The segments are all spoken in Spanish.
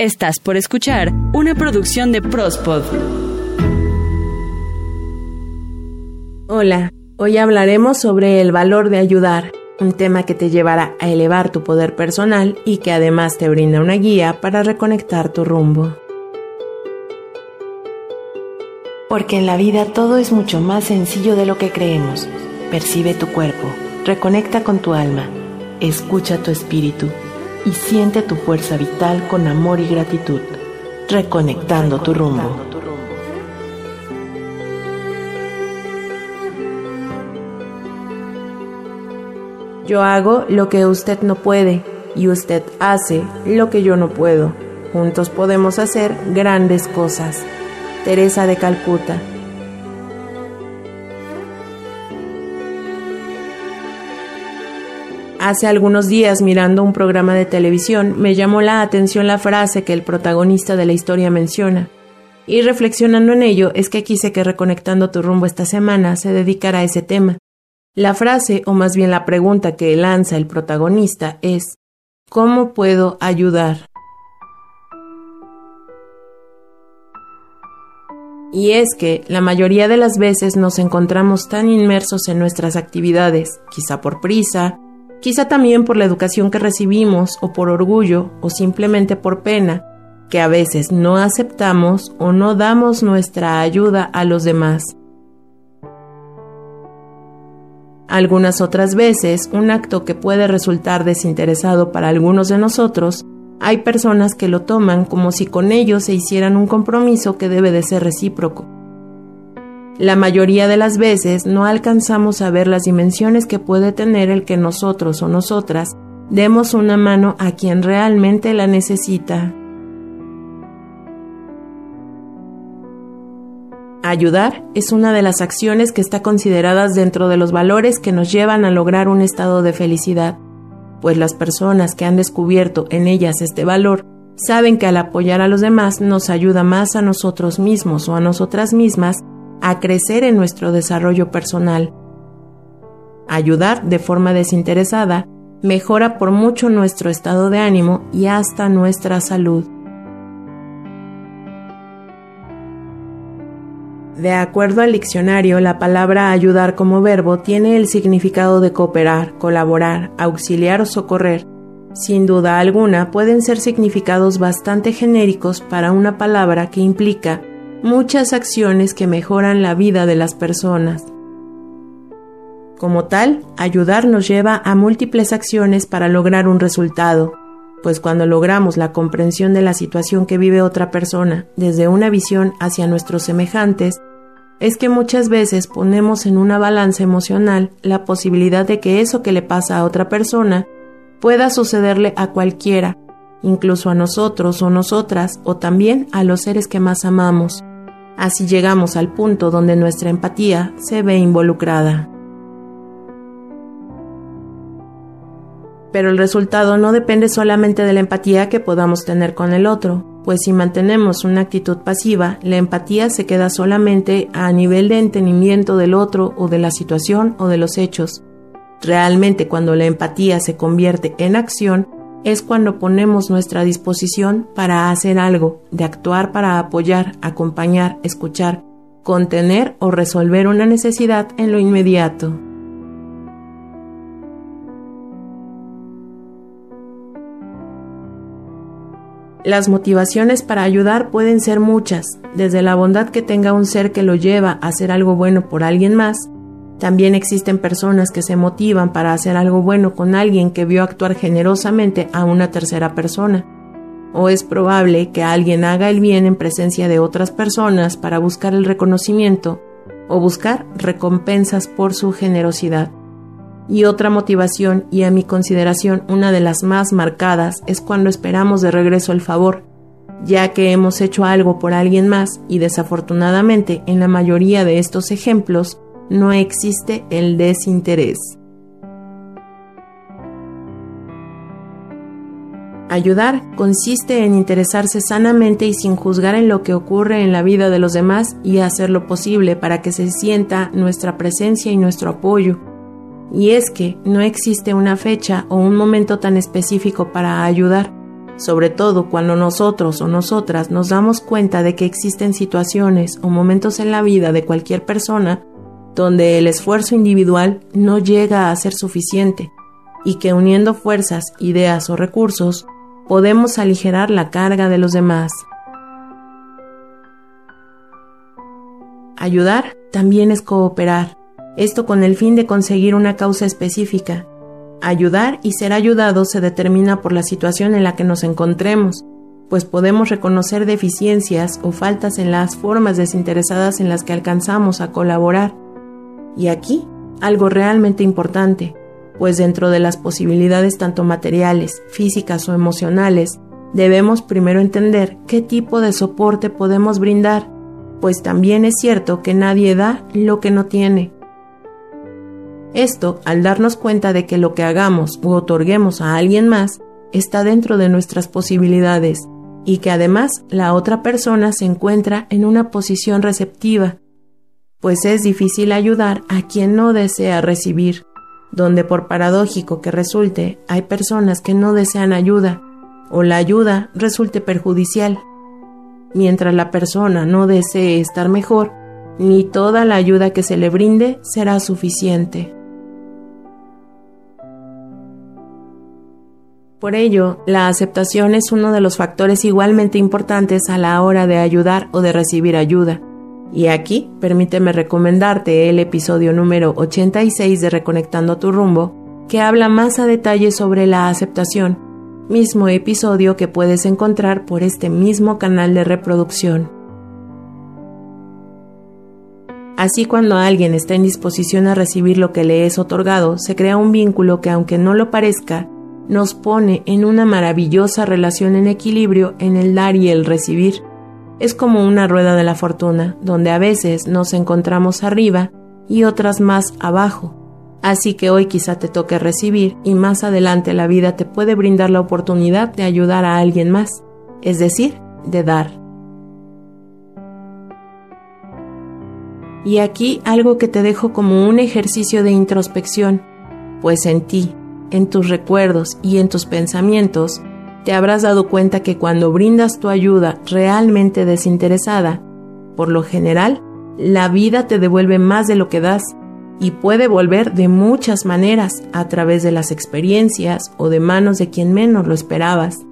Estás por escuchar una producción de Prospod. Hola, hoy hablaremos sobre el valor de ayudar, un tema que te llevará a elevar tu poder personal y que además te brinda una guía para reconectar tu rumbo. Porque en la vida todo es mucho más sencillo de lo que creemos. Percibe tu cuerpo, reconecta con tu alma, escucha tu espíritu y siente tu fuerza vital con amor y gratitud, reconectando tu rumbo. Yo hago lo que usted no puede y usted hace lo que yo no puedo. Juntos podemos hacer grandes cosas. Teresa de Calcuta Hace algunos días, mirando un programa de televisión, me llamó la atención la frase que el protagonista de la historia menciona. Y reflexionando en ello, es que quise que Reconectando tu rumbo esta semana se dedicara a ese tema. La frase, o más bien la pregunta que lanza el protagonista es ¿Cómo puedo ayudar? Y es que la mayoría de las veces nos encontramos tan inmersos en nuestras actividades, quizá por prisa, quizá también por la educación que recibimos o por orgullo o simplemente por pena, que a veces no aceptamos o no damos nuestra ayuda a los demás. Algunas otras veces, un acto que puede resultar desinteresado para algunos de nosotros, hay personas que lo toman como si con ellos se hicieran un compromiso que debe de ser recíproco. La mayoría de las veces no alcanzamos a ver las dimensiones que puede tener el que nosotros o nosotras demos una mano a quien realmente la necesita. Ayudar es una de las acciones que está consideradas dentro de los valores que nos llevan a lograr un estado de felicidad, pues las personas que han descubierto en ellas este valor saben que al apoyar a los demás nos ayuda más a nosotros mismos o a nosotras mismas a crecer en nuestro desarrollo personal. Ayudar de forma desinteresada mejora por mucho nuestro estado de ánimo y hasta nuestra salud. De acuerdo al diccionario, la palabra ayudar como verbo tiene el significado de cooperar, colaborar, auxiliar o socorrer. Sin duda alguna, pueden ser significados bastante genéricos para una palabra que implica muchas acciones que mejoran la vida de las personas. Como tal, ayudar nos lleva a múltiples acciones para lograr un resultado, pues cuando logramos la comprensión de la situación que vive otra persona desde una visión hacia nuestros semejantes, es que muchas veces ponemos en una balanza emocional la posibilidad de que eso que le pasa a otra persona pueda sucederle a cualquiera, incluso a nosotros o nosotras o también a los seres que más amamos. Así llegamos al punto donde nuestra empatía se ve involucrada. Pero el resultado no depende solamente de la empatía que podamos tener con el otro, pues si mantenemos una actitud pasiva, la empatía se queda solamente a nivel de entendimiento del otro o de la situación o de los hechos. Realmente cuando la empatía se convierte en acción, es cuando ponemos nuestra disposición para hacer algo, de actuar para apoyar, acompañar, escuchar, contener o resolver una necesidad en lo inmediato. Las motivaciones para ayudar pueden ser muchas, desde la bondad que tenga un ser que lo lleva a hacer algo bueno por alguien más, también existen personas que se motivan para hacer algo bueno con alguien que vio actuar generosamente a una tercera persona. O es probable que alguien haga el bien en presencia de otras personas para buscar el reconocimiento o buscar recompensas por su generosidad. Y otra motivación, y a mi consideración una de las más marcadas, es cuando esperamos de regreso el favor, ya que hemos hecho algo por alguien más y desafortunadamente en la mayoría de estos ejemplos no existe el desinterés. Ayudar consiste en interesarse sanamente y sin juzgar en lo que ocurre en la vida de los demás y hacer lo posible para que se sienta nuestra presencia y nuestro apoyo. Y es que no existe una fecha o un momento tan específico para ayudar, sobre todo cuando nosotros o nosotras nos damos cuenta de que existen situaciones o momentos en la vida de cualquier persona donde el esfuerzo individual no llega a ser suficiente y que uniendo fuerzas, ideas o recursos podemos aligerar la carga de los demás. Ayudar también es cooperar, esto con el fin de conseguir una causa específica. Ayudar y ser ayudado se determina por la situación en la que nos encontremos, pues podemos reconocer deficiencias o faltas en las formas desinteresadas en las que alcanzamos a colaborar. Y aquí, algo realmente importante, pues dentro de las posibilidades tanto materiales, físicas o emocionales, debemos primero entender qué tipo de soporte podemos brindar, pues también es cierto que nadie da lo que no tiene. Esto al darnos cuenta de que lo que hagamos u otorguemos a alguien más está dentro de nuestras posibilidades y que además la otra persona se encuentra en una posición receptiva, pues es difícil ayudar a quien no desea recibir donde por paradójico que resulte hay personas que no desean ayuda o la ayuda resulte perjudicial. Mientras la persona no desee estar mejor, ni toda la ayuda que se le brinde será suficiente. Por ello, la aceptación es uno de los factores igualmente importantes a la hora de ayudar o de recibir ayuda. Y aquí, permíteme recomendarte el episodio número 86 de Reconectando tu rumbo, que habla más a detalle sobre la aceptación, mismo episodio que puedes encontrar por este mismo canal de reproducción. Así cuando alguien está en disposición a recibir lo que le es otorgado, se crea un vínculo que aunque no lo parezca, nos pone en una maravillosa relación en equilibrio en el dar y el recibir es como una rueda de la fortuna, donde a veces nos encontramos arriba y otras más abajo. Así que hoy quizá te toque recibir y más adelante la vida te puede brindar la oportunidad de ayudar a alguien más, es decir, de dar. Y aquí algo que te dejo como un ejercicio de introspección, pues en ti, en tus recuerdos y en tus pensamientos te habrás dado cuenta que cuando brindas tu ayuda realmente desinteresada, por lo general, la vida te devuelve más de lo que das y puede volver de muchas maneras a través de las experiencias o de manos de quien menos lo esperabas.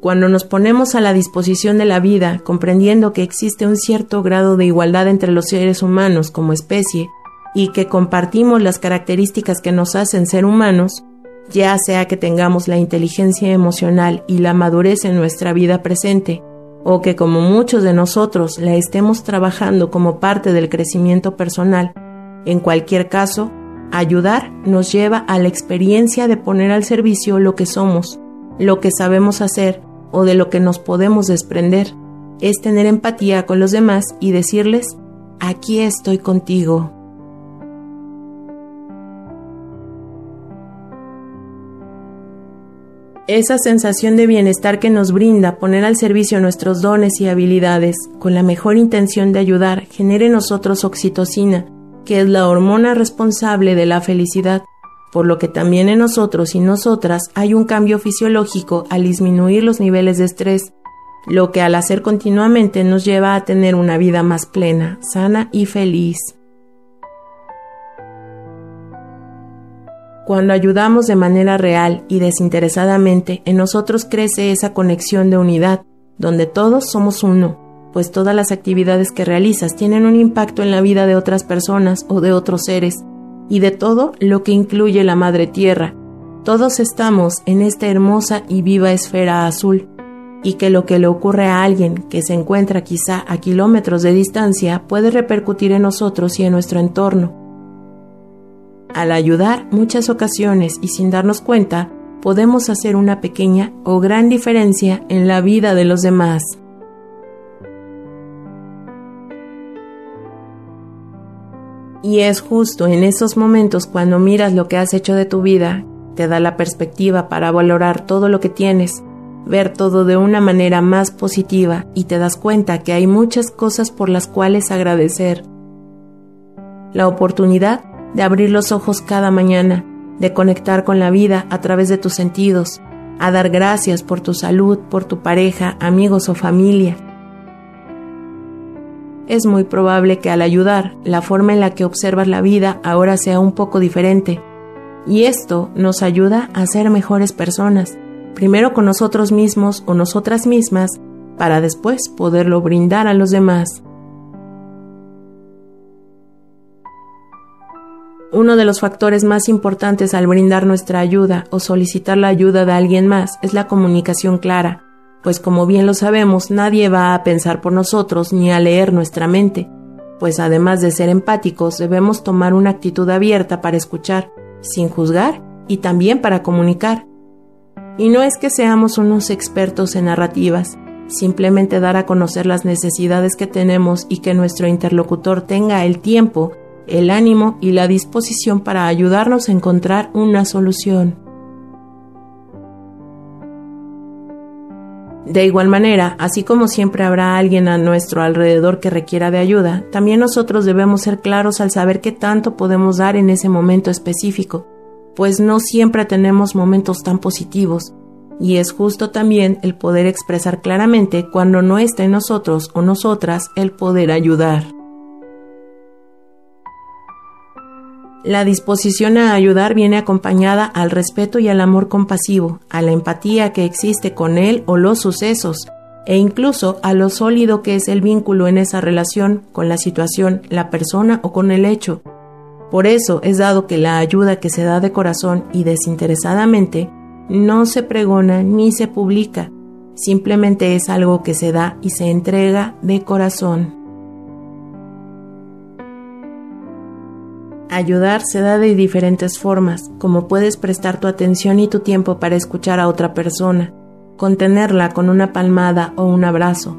Cuando nos ponemos a la disposición de la vida, comprendiendo que existe un cierto grado de igualdad entre los seres humanos como especie y que compartimos las características que nos hacen ser humanos, ya sea que tengamos la inteligencia emocional y la madurez en nuestra vida presente, o que como muchos de nosotros la estemos trabajando como parte del crecimiento personal, en cualquier caso, ayudar nos lleva a la experiencia de poner al servicio lo que somos, lo que sabemos hacer o de lo que nos podemos desprender, es tener empatía con los demás y decirles, aquí estoy contigo. Esa sensación de bienestar que nos brinda poner al servicio nuestros dones y habilidades con la mejor intención de ayudar genera en nosotros oxitocina, que es la hormona responsable de la felicidad, por lo que también en nosotros y nosotras hay un cambio fisiológico al disminuir los niveles de estrés, lo que al hacer continuamente nos lleva a tener una vida más plena, sana y feliz. Cuando ayudamos de manera real y desinteresadamente, en nosotros crece esa conexión de unidad, donde todos somos uno, pues todas las actividades que realizas tienen un impacto en la vida de otras personas o de otros seres, y de todo lo que incluye la Madre Tierra. Todos estamos en esta hermosa y viva esfera azul, y que lo que le ocurre a alguien que se encuentra quizá a kilómetros de distancia puede repercutir en nosotros y en nuestro entorno al ayudar muchas ocasiones y sin darnos cuenta, podemos hacer una pequeña o gran diferencia en la vida de los demás. Y es justo en esos momentos cuando miras lo que has hecho de tu vida, te da la perspectiva para valorar todo lo que tienes, ver todo de una manera más positiva y te das cuenta que hay muchas cosas por las cuales agradecer. La oportunidad de abrir los ojos cada mañana de conectar con la vida a través de tus sentidos, a dar gracias por tu salud, por tu pareja, amigos o familia. Es muy probable que al ayudar, la forma en la que observas la vida ahora sea un poco diferente, y esto nos ayuda a ser mejores personas, primero con nosotros mismos o nosotras mismas, para después poderlo brindar a los demás. Uno de los factores más importantes al brindar nuestra ayuda o solicitar la ayuda de alguien más es la comunicación clara, pues como bien lo sabemos, nadie va a pensar por nosotros ni a leer nuestra mente, pues además de ser empáticos debemos tomar una actitud abierta para escuchar, sin juzgar y también para comunicar. Y no es que seamos unos expertos en narrativas, simplemente dar a conocer las necesidades que tenemos y que nuestro interlocutor tenga el tiempo el ánimo y la disposición para ayudarnos a encontrar una solución. De igual manera, así como siempre habrá alguien a nuestro alrededor que requiera de ayuda, también nosotros debemos ser claros al saber qué tanto podemos dar en ese momento específico, pues no siempre tenemos momentos tan positivos, y es justo también el poder expresar claramente cuando no está en nosotros o nosotras el poder ayudar. La disposición a ayudar viene acompañada al respeto y al amor compasivo, a la empatía que existe con él o los sucesos, e incluso a lo sólido que es el vínculo en esa relación con la situación, la persona o con el hecho. Por eso es dado que la ayuda que se da de corazón y desinteresadamente no se pregona ni se publica, simplemente es algo que se da y se entrega de corazón. Ayudar se da de diferentes formas, como puedes prestar tu atención y tu tiempo para escuchar a otra persona, contenerla con una palmada o un abrazo.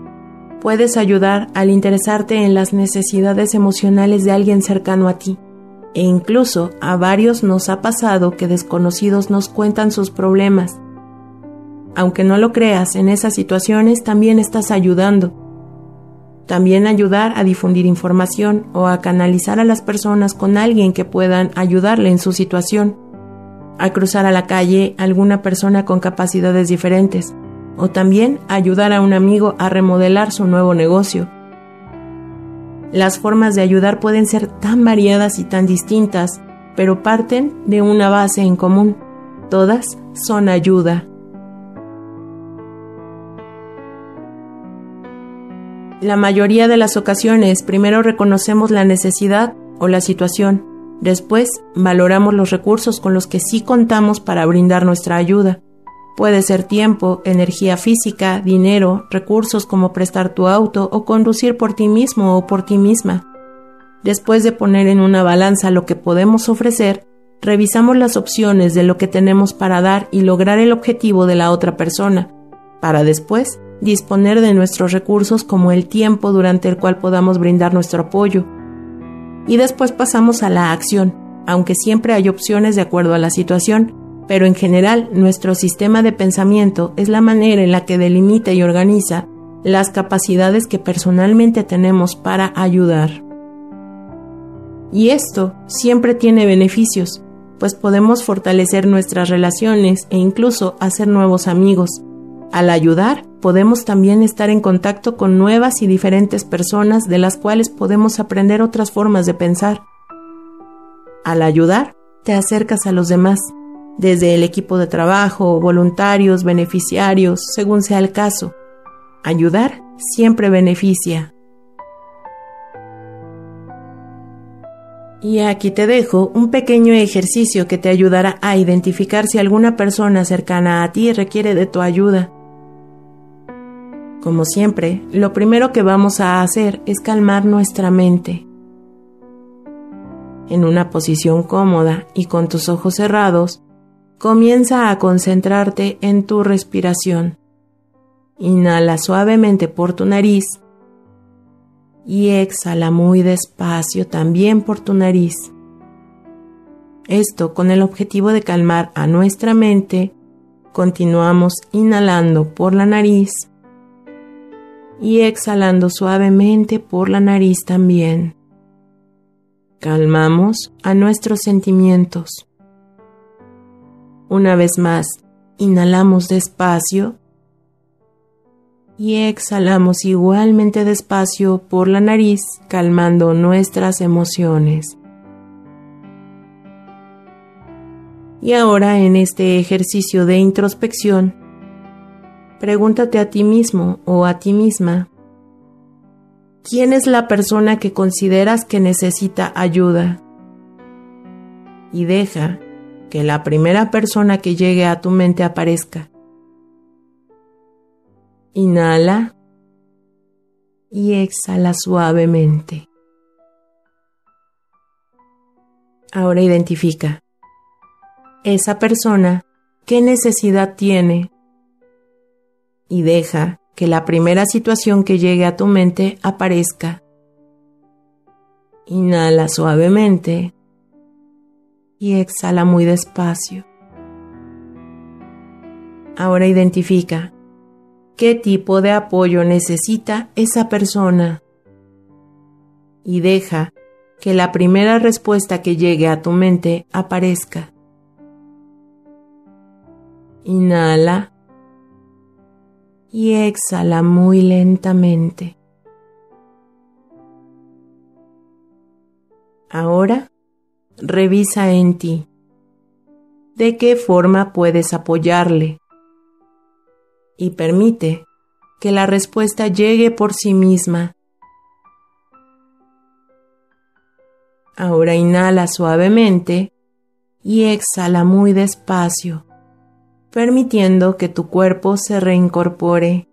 Puedes ayudar al interesarte en las necesidades emocionales de alguien cercano a ti. E incluso a varios nos ha pasado que desconocidos nos cuentan sus problemas. Aunque no lo creas, en esas situaciones también estás ayudando también ayudar a difundir información o a canalizar a las personas con alguien que puedan ayudarle en su situación. A cruzar a la calle alguna persona con capacidades diferentes. O también ayudar a un amigo a remodelar su nuevo negocio. Las formas de ayudar pueden ser tan variadas y tan distintas, pero parten de una base en común. Todas son ayuda. La mayoría de las ocasiones primero reconocemos la necesidad o la situación, después valoramos los recursos con los que sí contamos para brindar nuestra ayuda. Puede ser tiempo, energía física, dinero, recursos como prestar tu auto o conducir por ti mismo o por ti misma. Después de poner en una balanza lo que podemos ofrecer, revisamos las opciones de lo que tenemos para dar y lograr el objetivo de la otra persona, para después disponer de nuestros recursos como el tiempo durante el cual podamos brindar nuestro apoyo. Y después pasamos a la acción, aunque siempre hay opciones de acuerdo a la situación, pero en general nuestro sistema de pensamiento es la manera en la que delimita y organiza las capacidades que personalmente tenemos para ayudar. Y esto siempre tiene beneficios, pues podemos fortalecer nuestras relaciones e incluso hacer nuevos amigos. Al ayudar, podemos también estar en contacto con nuevas y diferentes personas de las cuales podemos aprender otras formas de pensar. Al ayudar, te acercas a los demás, desde el equipo de trabajo, voluntarios, beneficiarios, según sea el caso. Ayudar siempre beneficia. Y aquí te dejo un pequeño ejercicio que te ayudará a identificar si alguna persona cercana a ti requiere de tu ayuda como siempre, lo primero que vamos a hacer es calmar nuestra mente. En una posición cómoda y con tus ojos cerrados, comienza a concentrarte en tu respiración. Inhala suavemente por tu nariz y exhala muy despacio también por tu nariz. Esto con el objetivo de calmar a nuestra mente, continuamos inhalando por la nariz y exhalando suavemente por la nariz también. Calmamos a nuestros sentimientos. Una vez más, inhalamos despacio y exhalamos igualmente despacio por la nariz, calmando nuestras emociones. Y ahora en este ejercicio de introspección, pregúntate a ti mismo o a ti misma, ¿quién es la persona que consideras que necesita ayuda? Y deja que la primera persona que llegue a tu mente aparezca. Inhala y exhala suavemente. Ahora identifica esa persona qué necesidad tiene y deja que la primera situación que llegue a tu mente aparezca. Inhala suavemente y exhala muy despacio. Ahora identifica qué tipo de apoyo necesita esa persona y deja que la primera respuesta que llegue a tu mente aparezca. Inhala y exhala muy lentamente. Ahora revisa en ti de qué forma puedes apoyarle y permite que la respuesta llegue por sí misma. Ahora inhala suavemente y exhala muy despacio, permitiendo que tu cuerpo se reincorpore.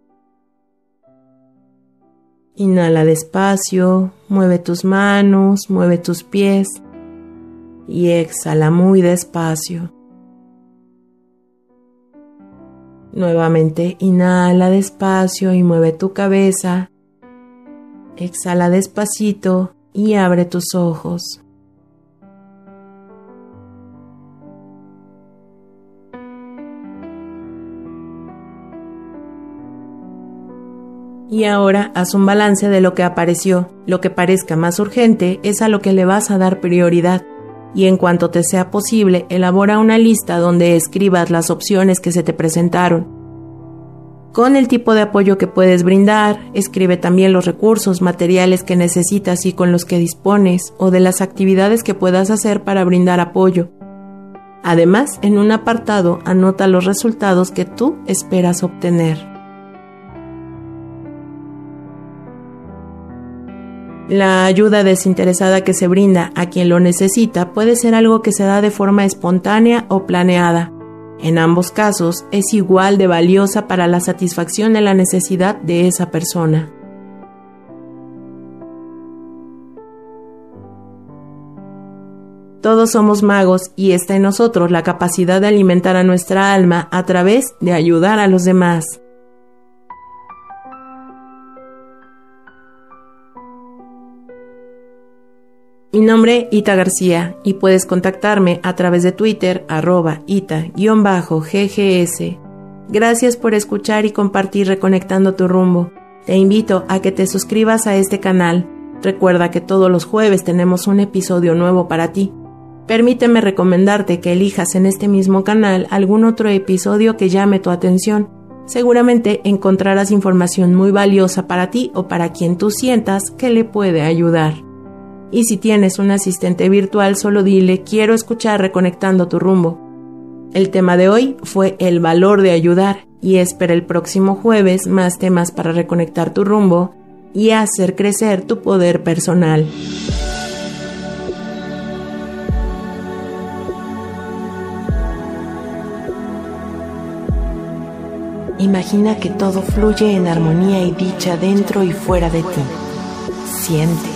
Inhala despacio, mueve tus manos, mueve tus pies y exhala muy despacio. Nuevamente inhala despacio y mueve tu cabeza. Exhala despacito y abre tus ojos. Y ahora haz un balance de lo que apareció. Lo que parezca más urgente es a lo que le vas a dar prioridad y en cuanto te sea posible, elabora una lista donde escribas las opciones que se te presentaron. Con el tipo de apoyo que puedes brindar, escribe también los recursos, materiales que necesitas y con los que dispones o de las actividades que puedas hacer para brindar apoyo. Además, en un apartado anota los resultados que tú esperas obtener. La ayuda desinteresada que se brinda a quien lo necesita puede ser algo que se da de forma espontánea o planeada. En ambos casos es igual de valiosa para la satisfacción de la necesidad de esa persona. Todos somos magos y está en nosotros la capacidad de alimentar a nuestra alma a través de ayudar a los demás. Mi nombre Ita García y puedes contactarme a través de Twitter arroba ita-ggs. Gracias por escuchar y compartir Reconectando tu rumbo. Te invito a que te suscribas a este canal. Recuerda que todos los jueves tenemos un episodio nuevo para ti. Permíteme recomendarte que elijas en este mismo canal algún otro episodio que llame tu atención. Seguramente encontrarás información muy valiosa para ti o para quien tú sientas que le puede ayudar. Y si tienes un asistente virtual, solo dile quiero escuchar reconectando tu rumbo. El tema de hoy fue el valor de ayudar y espera el próximo jueves más temas para reconectar tu rumbo y hacer crecer tu poder personal. Imagina que todo fluye en armonía y dicha dentro y fuera de ti. Siente